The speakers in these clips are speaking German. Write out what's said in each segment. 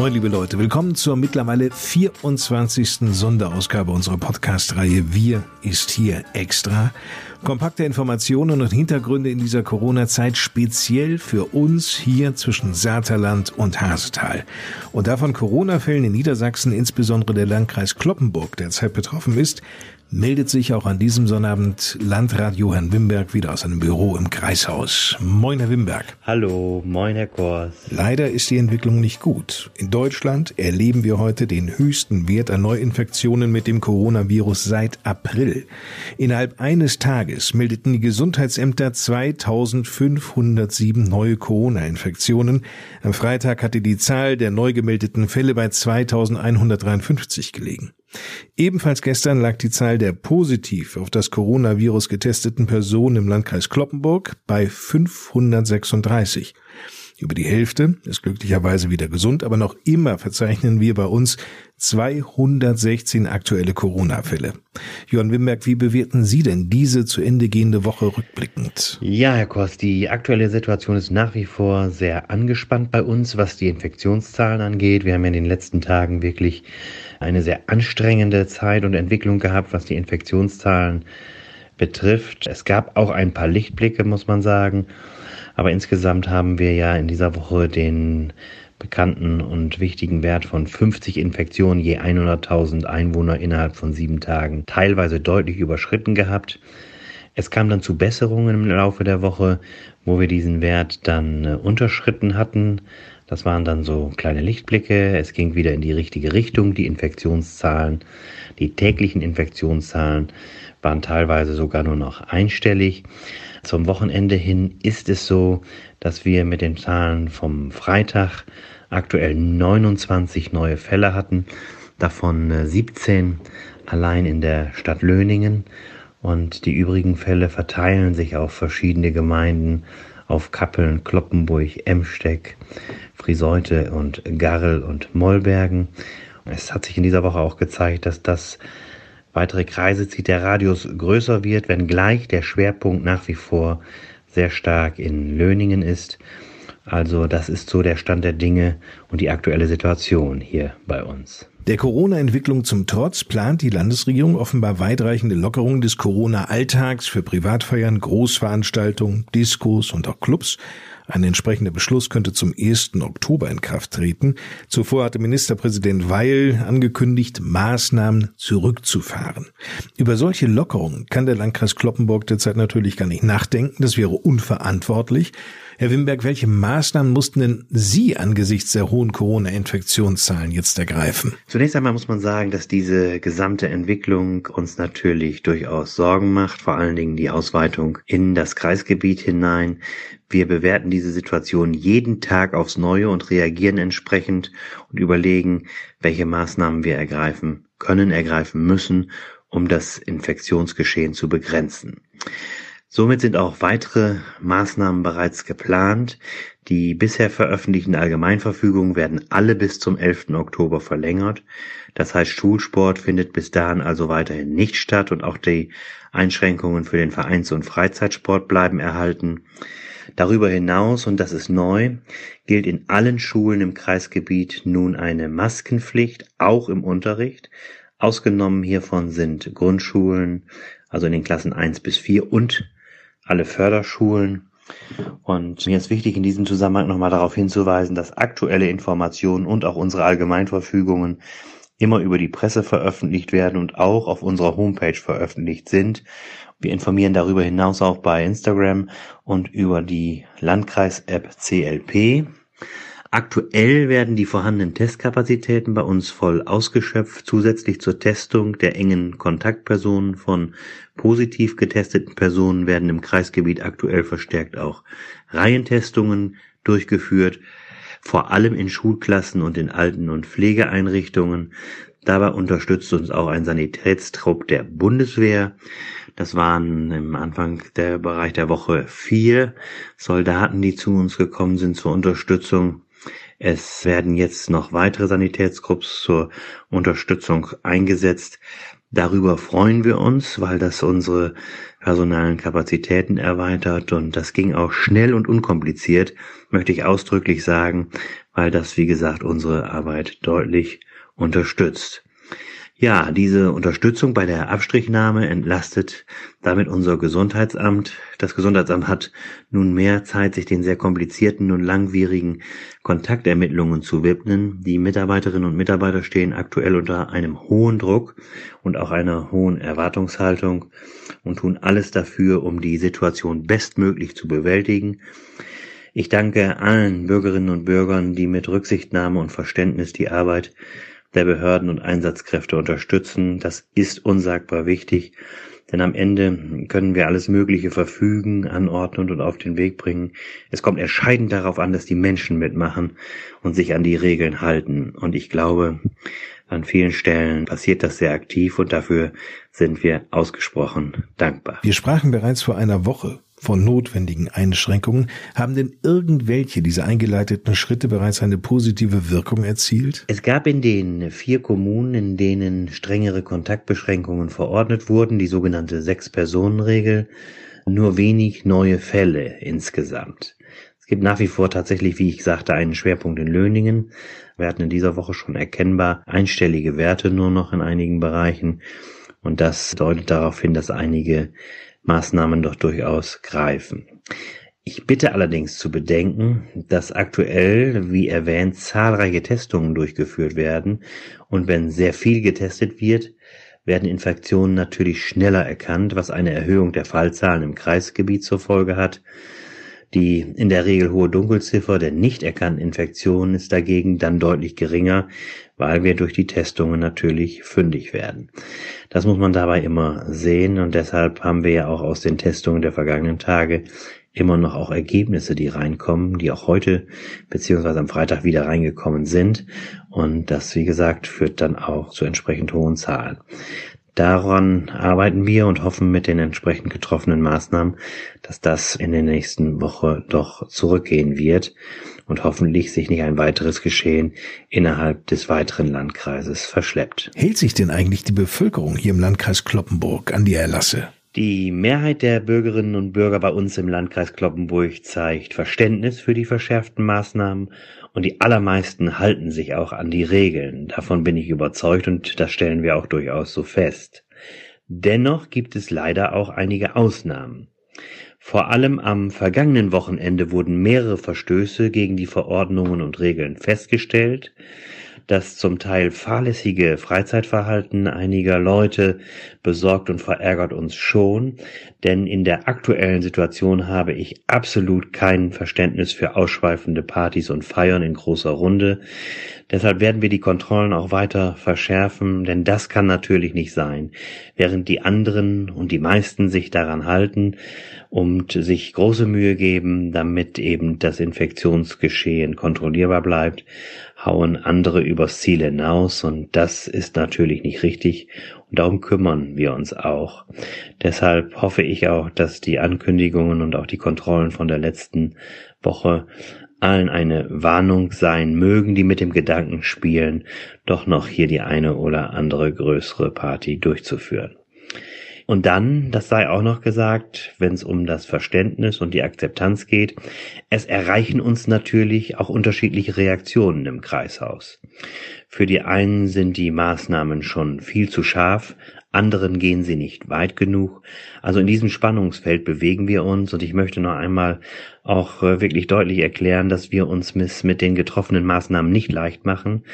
Moin, liebe Leute, willkommen zur mittlerweile 24. Sonderausgabe unserer Podcast-Reihe Wir ist hier extra. Kompakte Informationen und Hintergründe in dieser Corona-Zeit speziell für uns hier zwischen Saterland und Hasetal. Und davon Corona-Fällen in Niedersachsen, insbesondere der Landkreis Kloppenburg derzeit betroffen ist, meldet sich auch an diesem Sonnabend Landrat Johann Wimberg wieder aus seinem Büro im Kreishaus. Moin, Herr Wimberg. Hallo, moin, Herr Kors. Leider ist die Entwicklung nicht gut. In Deutschland erleben wir heute den höchsten Wert an Neuinfektionen mit dem Coronavirus seit April. Innerhalb eines Tages meldeten die Gesundheitsämter 2507 neue Corona-Infektionen. Am Freitag hatte die Zahl der neu gemeldeten Fälle bei 2153 gelegen. Ebenfalls gestern lag die Zahl der positiv auf das Coronavirus getesteten Personen im Landkreis Kloppenburg bei 536. Über die Hälfte ist glücklicherweise wieder gesund, aber noch immer verzeichnen wir bei uns 216 aktuelle Corona-Fälle. Johann Wimberg, wie bewerten Sie denn diese zu Ende gehende Woche rückblickend? Ja, Herr Kost, die aktuelle Situation ist nach wie vor sehr angespannt bei uns, was die Infektionszahlen angeht. Wir haben in den letzten Tagen wirklich eine sehr anstrengende Zeit und Entwicklung gehabt, was die Infektionszahlen betrifft. Es gab auch ein paar Lichtblicke, muss man sagen. Aber insgesamt haben wir ja in dieser Woche den bekannten und wichtigen Wert von 50 Infektionen je 100.000 Einwohner innerhalb von sieben Tagen teilweise deutlich überschritten gehabt. Es kam dann zu Besserungen im Laufe der Woche, wo wir diesen Wert dann äh, unterschritten hatten. Das waren dann so kleine Lichtblicke. Es ging wieder in die richtige Richtung. Die Infektionszahlen, die täglichen Infektionszahlen waren teilweise sogar nur noch einstellig. Zum Wochenende hin ist es so, dass wir mit den Zahlen vom Freitag aktuell 29 neue Fälle hatten, davon 17 äh, allein in der Stadt Löningen und die übrigen Fälle verteilen sich auf verschiedene Gemeinden, auf Kappeln, Kloppenburg, Emsteck, Friseute und Garrel und Mollbergen. Es hat sich in dieser Woche auch gezeigt, dass das weitere Kreise zieht, der Radius größer wird, wenngleich der Schwerpunkt nach wie vor sehr stark in Löningen ist. Also das ist so der Stand der Dinge und die aktuelle Situation hier bei uns. Der Corona-Entwicklung zum Trotz plant die Landesregierung offenbar weitreichende Lockerungen des Corona-Alltags für Privatfeiern, Großveranstaltungen, Diskos und auch Clubs. Ein entsprechender Beschluss könnte zum 1. Oktober in Kraft treten. Zuvor hatte Ministerpräsident Weil angekündigt, Maßnahmen zurückzufahren. Über solche Lockerungen kann der Landkreis Kloppenburg derzeit natürlich gar nicht nachdenken. Das wäre unverantwortlich. Herr Wimberg, welche Maßnahmen mussten denn Sie angesichts der hohen Corona-Infektionszahlen jetzt ergreifen? Zunächst einmal muss man sagen, dass diese gesamte Entwicklung uns natürlich durchaus Sorgen macht, vor allen Dingen die Ausweitung in das Kreisgebiet hinein. Wir bewerten diese Situation jeden Tag aufs Neue und reagieren entsprechend und überlegen, welche Maßnahmen wir ergreifen können, ergreifen müssen, um das Infektionsgeschehen zu begrenzen. Somit sind auch weitere Maßnahmen bereits geplant. Die bisher veröffentlichten Allgemeinverfügungen werden alle bis zum 11. Oktober verlängert. Das heißt, Schulsport findet bis dahin also weiterhin nicht statt und auch die Einschränkungen für den Vereins- und Freizeitsport bleiben erhalten. Darüber hinaus, und das ist neu, gilt in allen Schulen im Kreisgebiet nun eine Maskenpflicht, auch im Unterricht. Ausgenommen hiervon sind Grundschulen, also in den Klassen 1 bis 4 und alle Förderschulen. Und mir ist wichtig, in diesem Zusammenhang nochmal darauf hinzuweisen, dass aktuelle Informationen und auch unsere Allgemeinverfügungen immer über die Presse veröffentlicht werden und auch auf unserer Homepage veröffentlicht sind. Wir informieren darüber hinaus auch bei Instagram und über die Landkreis-App CLP. Aktuell werden die vorhandenen Testkapazitäten bei uns voll ausgeschöpft. Zusätzlich zur Testung der engen Kontaktpersonen von positiv getesteten Personen werden im Kreisgebiet aktuell verstärkt auch Reihentestungen durchgeführt. Vor allem in Schulklassen und in Alten- und Pflegeeinrichtungen. Dabei unterstützt uns auch ein Sanitätstrupp der Bundeswehr. Das waren im Anfang der Bereich der Woche vier Soldaten, die zu uns gekommen sind zur Unterstützung. Es werden jetzt noch weitere Sanitätsgrupps zur Unterstützung eingesetzt. Darüber freuen wir uns, weil das unsere personalen Kapazitäten erweitert und das ging auch schnell und unkompliziert, möchte ich ausdrücklich sagen, weil das, wie gesagt, unsere Arbeit deutlich unterstützt. Ja, diese Unterstützung bei der Abstrichnahme entlastet damit unser Gesundheitsamt. Das Gesundheitsamt hat nun mehr Zeit, sich den sehr komplizierten und langwierigen Kontaktermittlungen zu widmen. Die Mitarbeiterinnen und Mitarbeiter stehen aktuell unter einem hohen Druck und auch einer hohen Erwartungshaltung und tun alles dafür, um die Situation bestmöglich zu bewältigen. Ich danke allen Bürgerinnen und Bürgern, die mit Rücksichtnahme und Verständnis die Arbeit der Behörden und Einsatzkräfte unterstützen. Das ist unsagbar wichtig, denn am Ende können wir alles Mögliche verfügen, anordnen und auf den Weg bringen. Es kommt entscheidend darauf an, dass die Menschen mitmachen und sich an die Regeln halten. Und ich glaube, an vielen Stellen passiert das sehr aktiv und dafür sind wir ausgesprochen dankbar. Wir sprachen bereits vor einer Woche von notwendigen Einschränkungen, haben denn irgendwelche dieser eingeleiteten Schritte bereits eine positive Wirkung erzielt? Es gab in den vier Kommunen, in denen strengere Kontaktbeschränkungen verordnet wurden, die sogenannte Sechs-Personen-Regel, nur wenig neue Fälle insgesamt. Es gibt nach wie vor tatsächlich, wie ich sagte, einen Schwerpunkt in Löningen. Wir hatten in dieser Woche schon erkennbar einstellige Werte nur noch in einigen Bereichen. Und das deutet darauf hin, dass einige Maßnahmen doch durchaus greifen. Ich bitte allerdings zu bedenken, dass aktuell, wie erwähnt, zahlreiche Testungen durchgeführt werden und wenn sehr viel getestet wird, werden Infektionen natürlich schneller erkannt, was eine Erhöhung der Fallzahlen im Kreisgebiet zur Folge hat. Die in der Regel hohe Dunkelziffer der nicht erkannten Infektionen ist dagegen dann deutlich geringer, weil wir durch die Testungen natürlich fündig werden. Das muss man dabei immer sehen und deshalb haben wir ja auch aus den Testungen der vergangenen Tage immer noch auch Ergebnisse, die reinkommen, die auch heute beziehungsweise am Freitag wieder reingekommen sind. Und das, wie gesagt, führt dann auch zu entsprechend hohen Zahlen. Daran arbeiten wir und hoffen mit den entsprechend getroffenen Maßnahmen, dass das in der nächsten Woche doch zurückgehen wird und hoffentlich sich nicht ein weiteres Geschehen innerhalb des weiteren Landkreises verschleppt. Hält sich denn eigentlich die Bevölkerung hier im Landkreis Kloppenburg an die Erlasse? Die Mehrheit der Bürgerinnen und Bürger bei uns im Landkreis Kloppenburg zeigt Verständnis für die verschärften Maßnahmen und die allermeisten halten sich auch an die Regeln. Davon bin ich überzeugt und das stellen wir auch durchaus so fest. Dennoch gibt es leider auch einige Ausnahmen. Vor allem am vergangenen Wochenende wurden mehrere Verstöße gegen die Verordnungen und Regeln festgestellt. Das zum Teil fahrlässige Freizeitverhalten einiger Leute besorgt und verärgert uns schon, denn in der aktuellen Situation habe ich absolut kein Verständnis für ausschweifende Partys und Feiern in großer Runde. Deshalb werden wir die Kontrollen auch weiter verschärfen, denn das kann natürlich nicht sein. Während die anderen und die meisten sich daran halten und sich große Mühe geben, damit eben das Infektionsgeschehen kontrollierbar bleibt, hauen andere übers Ziel hinaus und das ist natürlich nicht richtig und darum kümmern wir uns auch. Deshalb hoffe ich auch, dass die Ankündigungen und auch die Kontrollen von der letzten Woche allen eine Warnung sein mögen, die mit dem Gedanken spielen, doch noch hier die eine oder andere größere Party durchzuführen. Und dann, das sei auch noch gesagt, wenn es um das Verständnis und die Akzeptanz geht, es erreichen uns natürlich auch unterschiedliche Reaktionen im Kreishaus. Für die einen sind die Maßnahmen schon viel zu scharf, anderen gehen sie nicht weit genug. Also in diesem Spannungsfeld bewegen wir uns und ich möchte noch einmal auch äh, wirklich deutlich erklären, dass wir uns mit den getroffenen Maßnahmen nicht leicht machen,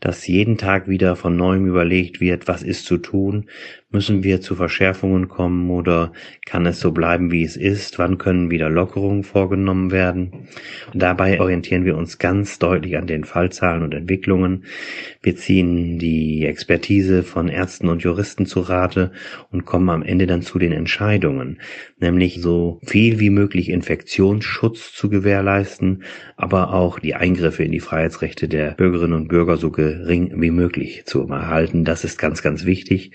dass jeden Tag wieder von neuem überlegt wird, was ist zu tun, müssen wir zu Verschärfungen kommen oder kann es so bleiben, wie es ist, wann können wieder Lockerungen vorgenommen werden. Und dabei orientieren wir uns ganz deutlich an den Fallzahlen und Entwicklungen. Wir ziehen die Expertise von Ärzten und Juristen zu Rate und kommen am Ende dann zu den Entscheidungen, nämlich so viel wie möglich Infektionsschutz zu gewährleisten, aber auch die Eingriffe in die Freiheitsrechte der Bürgerinnen und Bürger so gering wie möglich zu erhalten. Das ist ganz, ganz wichtig.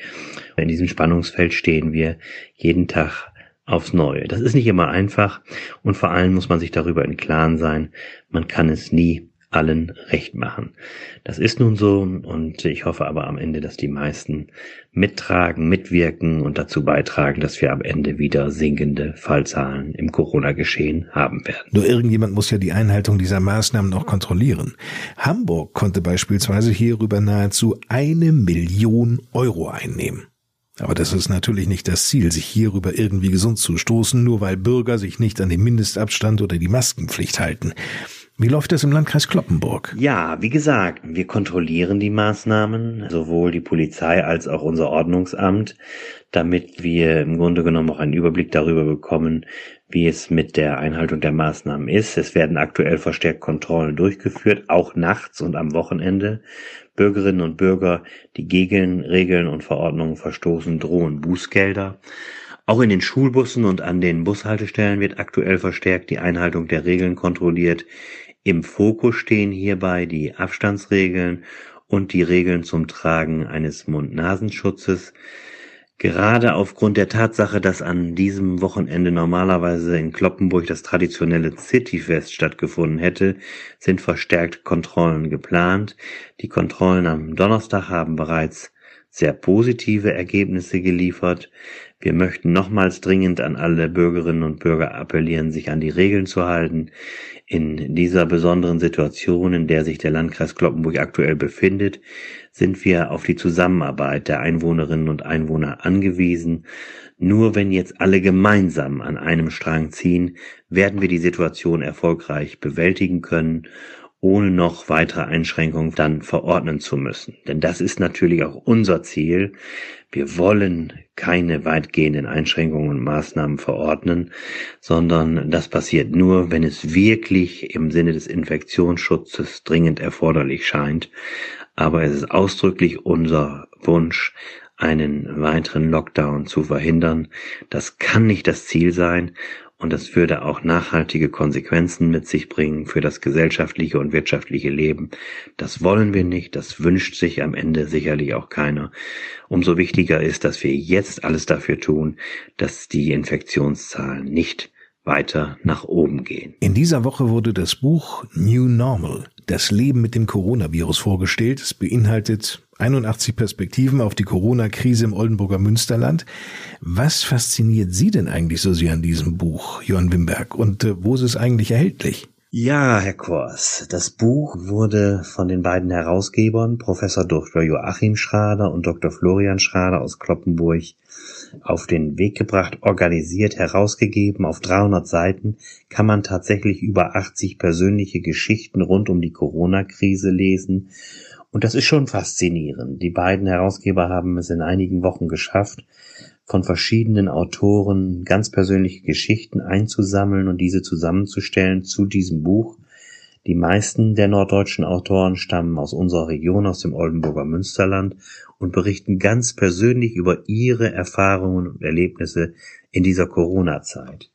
In diesem Spannungsfeld stehen wir jeden Tag aufs Neue. Das ist nicht immer einfach und vor allem muss man sich darüber im Klaren sein, man kann es nie allen recht machen. Das ist nun so und ich hoffe aber am Ende, dass die meisten mittragen, mitwirken und dazu beitragen, dass wir am Ende wieder sinkende Fallzahlen im Corona-Geschehen haben werden. Nur irgendjemand muss ja die Einhaltung dieser Maßnahmen auch kontrollieren. Hamburg konnte beispielsweise hierüber nahezu eine Million Euro einnehmen. Aber das ist natürlich nicht das Ziel, sich hierüber irgendwie gesund zu stoßen, nur weil Bürger sich nicht an den Mindestabstand oder die Maskenpflicht halten. Wie läuft das im Landkreis Kloppenburg? Ja, wie gesagt, wir kontrollieren die Maßnahmen, sowohl die Polizei als auch unser Ordnungsamt, damit wir im Grunde genommen auch einen Überblick darüber bekommen, wie es mit der Einhaltung der Maßnahmen ist. Es werden aktuell verstärkt Kontrollen durchgeführt, auch nachts und am Wochenende. Bürgerinnen und Bürger, die gegen Regeln und Verordnungen verstoßen, drohen Bußgelder. Auch in den Schulbussen und an den Bushaltestellen wird aktuell verstärkt die Einhaltung der Regeln kontrolliert. Im Fokus stehen hierbei die Abstandsregeln und die Regeln zum Tragen eines Mund-Nasenschutzes. Gerade aufgrund der Tatsache, dass an diesem Wochenende normalerweise in Kloppenburg das traditionelle Cityfest stattgefunden hätte, sind verstärkt Kontrollen geplant. Die Kontrollen am Donnerstag haben bereits sehr positive Ergebnisse geliefert. Wir möchten nochmals dringend an alle Bürgerinnen und Bürger appellieren, sich an die Regeln zu halten. In dieser besonderen Situation, in der sich der Landkreis Kloppenburg aktuell befindet, sind wir auf die Zusammenarbeit der Einwohnerinnen und Einwohner angewiesen. Nur wenn jetzt alle gemeinsam an einem Strang ziehen, werden wir die Situation erfolgreich bewältigen können ohne noch weitere Einschränkungen dann verordnen zu müssen. Denn das ist natürlich auch unser Ziel. Wir wollen keine weitgehenden Einschränkungen und Maßnahmen verordnen, sondern das passiert nur, wenn es wirklich im Sinne des Infektionsschutzes dringend erforderlich scheint. Aber es ist ausdrücklich unser Wunsch, einen weiteren Lockdown zu verhindern. Das kann nicht das Ziel sein und das würde auch nachhaltige Konsequenzen mit sich bringen für das gesellschaftliche und wirtschaftliche Leben. Das wollen wir nicht, das wünscht sich am Ende sicherlich auch keiner. Umso wichtiger ist, dass wir jetzt alles dafür tun, dass die Infektionszahlen nicht weiter nach oben gehen. In dieser Woche wurde das Buch New Normal, das Leben mit dem Coronavirus vorgestellt. Es beinhaltet 81 Perspektiven auf die Corona-Krise im Oldenburger Münsterland. Was fasziniert Sie denn eigentlich so sehr an diesem Buch, Johann Wimberg? Und äh, wo ist es eigentlich erhältlich? Ja, Herr Kors, das Buch wurde von den beiden Herausgebern, Professor Dr. Joachim Schrader und Dr. Florian Schrader aus Kloppenburg, auf den Weg gebracht, organisiert, herausgegeben. Auf 300 Seiten kann man tatsächlich über 80 persönliche Geschichten rund um die Corona-Krise lesen und das ist schon faszinierend. Die beiden Herausgeber haben es in einigen Wochen geschafft, von verschiedenen Autoren ganz persönliche Geschichten einzusammeln und diese zusammenzustellen zu diesem Buch. Die meisten der norddeutschen Autoren stammen aus unserer Region, aus dem Oldenburger Münsterland und berichten ganz persönlich über ihre Erfahrungen und Erlebnisse in dieser Corona-Zeit.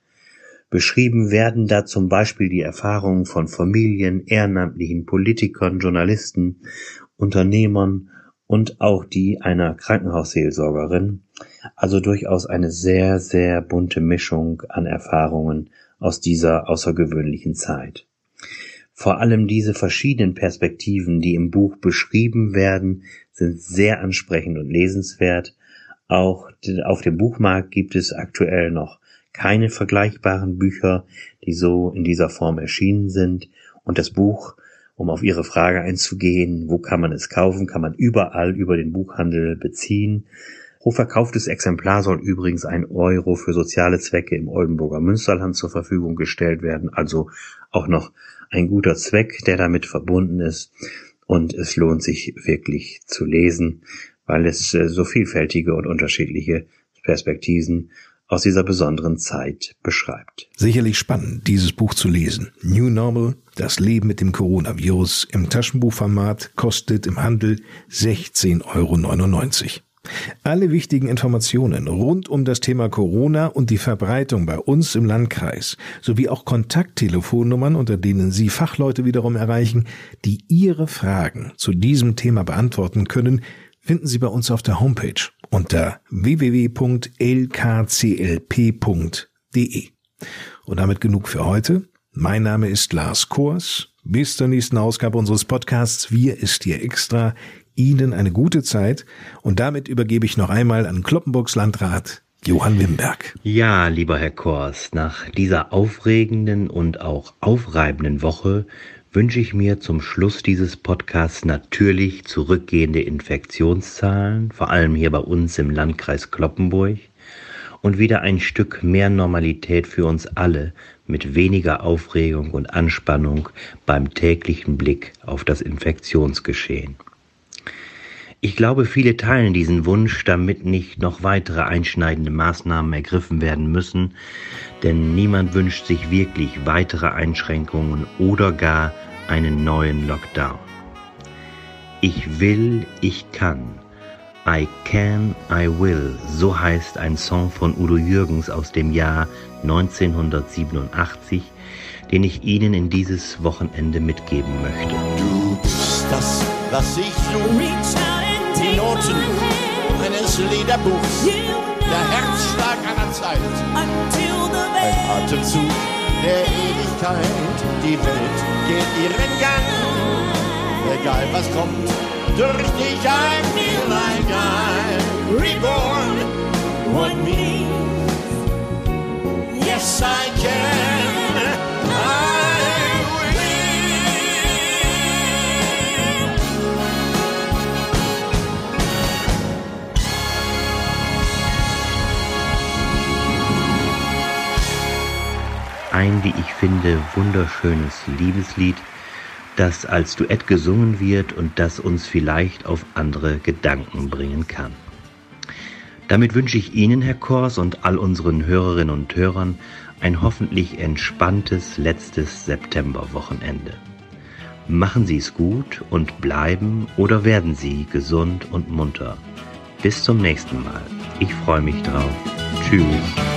Beschrieben werden da zum Beispiel die Erfahrungen von Familien, Ehrenamtlichen, Politikern, Journalisten Unternehmern und auch die einer Krankenhausseelsorgerin, also durchaus eine sehr, sehr bunte Mischung an Erfahrungen aus dieser außergewöhnlichen Zeit. Vor allem diese verschiedenen Perspektiven, die im Buch beschrieben werden, sind sehr ansprechend und lesenswert. Auch auf dem Buchmarkt gibt es aktuell noch keine vergleichbaren Bücher, die so in dieser Form erschienen sind. Und das Buch um auf Ihre Frage einzugehen, wo kann man es kaufen, kann man überall über den Buchhandel beziehen. Pro verkauftes Exemplar soll übrigens ein Euro für soziale Zwecke im Oldenburger Münsterland zur Verfügung gestellt werden, also auch noch ein guter Zweck, der damit verbunden ist. Und es lohnt sich wirklich zu lesen, weil es äh, so vielfältige und unterschiedliche Perspektiven aus dieser besonderen Zeit beschreibt. Sicherlich spannend, dieses Buch zu lesen. New Normal, das Leben mit dem Coronavirus im Taschenbuchformat kostet im Handel 16,99 Euro. Alle wichtigen Informationen rund um das Thema Corona und die Verbreitung bei uns im Landkreis sowie auch Kontakttelefonnummern, unter denen Sie Fachleute wiederum erreichen, die Ihre Fragen zu diesem Thema beantworten können, finden Sie bei uns auf der Homepage unter www.lkclp.de. Und damit genug für heute. Mein Name ist Lars Kors. Bis zur nächsten Ausgabe unseres Podcasts Wir ist hier extra. Ihnen eine gute Zeit und damit übergebe ich noch einmal an Kloppenburgs Landrat Johann Wimberg. Ja, lieber Herr Kors, nach dieser aufregenden und auch aufreibenden Woche wünsche ich mir zum Schluss dieses Podcasts natürlich zurückgehende Infektionszahlen, vor allem hier bei uns im Landkreis Kloppenburg, und wieder ein Stück mehr Normalität für uns alle mit weniger Aufregung und Anspannung beim täglichen Blick auf das Infektionsgeschehen. Ich glaube, viele teilen diesen Wunsch, damit nicht noch weitere einschneidende Maßnahmen ergriffen werden müssen, denn niemand wünscht sich wirklich weitere Einschränkungen oder gar einen neuen Lockdown. Ich will, ich kann. I can, I will, so heißt ein Song von Udo Jürgens aus dem Jahr 1987, den ich Ihnen in dieses Wochenende mitgeben möchte. Du bist das, was ich suche die Noten eines Liederbuchs, der Herzschlag einer Zeit, ein Atemzug der Ewigkeit. Die Welt geht ihren Gang, egal was kommt, durch dich ein Feel like I'm reborn. What means, yes I can. Wie ich finde, wunderschönes Liebeslied, das als Duett gesungen wird und das uns vielleicht auf andere Gedanken bringen kann. Damit wünsche ich Ihnen, Herr Kors, und all unseren Hörerinnen und Hörern ein hoffentlich entspanntes letztes Septemberwochenende. Machen Sie es gut und bleiben oder werden Sie gesund und munter. Bis zum nächsten Mal. Ich freue mich drauf. Tschüss.